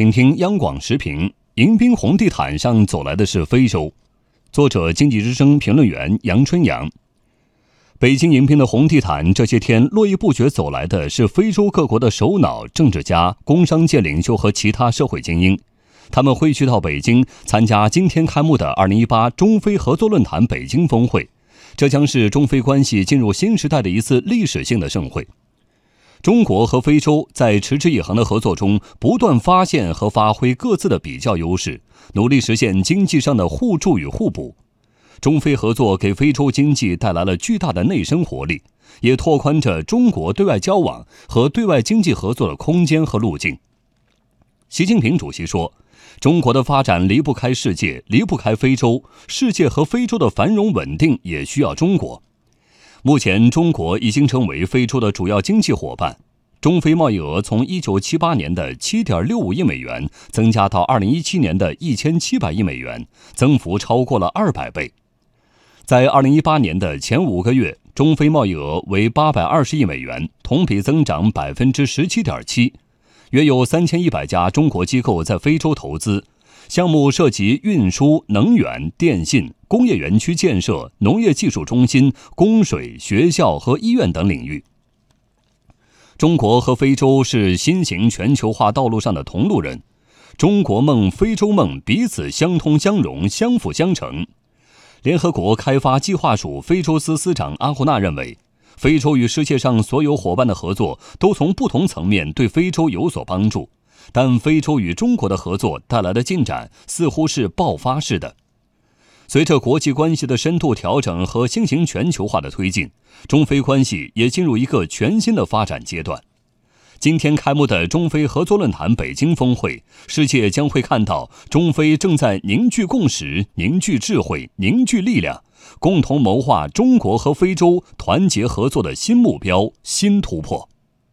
请听央广时评：迎宾红地毯上走来的是非洲。作者：经济之声评论员杨春阳。北京迎宾的红地毯，这些天络绎不绝走来的是非洲各国的首脑、政治家、工商界领袖和其他社会精英。他们汇聚到北京，参加今天开幕的2018中非合作论坛北京峰会。这将是中非关系进入新时代的一次历史性的盛会。中国和非洲在持之以恒的合作中，不断发现和发挥各自的比较优势，努力实现经济上的互助与互补。中非合作给非洲经济带来了巨大的内生活力，也拓宽着中国对外交往和对外经济合作的空间和路径。习近平主席说。中国的发展离不开世界，离不开非洲。世界和非洲的繁荣稳定也需要中国。目前，中国已经成为非洲的主要经济伙伴。中非贸易额从1978年的7.65亿美元增加到2017年的1700亿美元，增幅超过了200倍。在2018年的前五个月，中非贸易额为820亿美元，同比增长17.7%。约有三千一百家中国机构在非洲投资，项目涉及运输、能源、电信、工业园区建设、农业技术中心、供水、学校和医院等领域。中国和非洲是新型全球化道路上的同路人，中国梦、非洲梦彼此相通相融、相辅相成。联合国开发计划署非洲司司长阿胡纳认为。非洲与世界上所有伙伴的合作都从不同层面对非洲有所帮助，但非洲与中国的合作带来的进展似乎是爆发式的。随着国际关系的深度调整和新型全球化的推进，中非关系也进入一个全新的发展阶段。今天开幕的中非合作论坛北京峰会，世界将会看到中非正在凝聚共识、凝聚智慧、凝聚力量。共同谋划中国和非洲团结合作的新目标、新突破。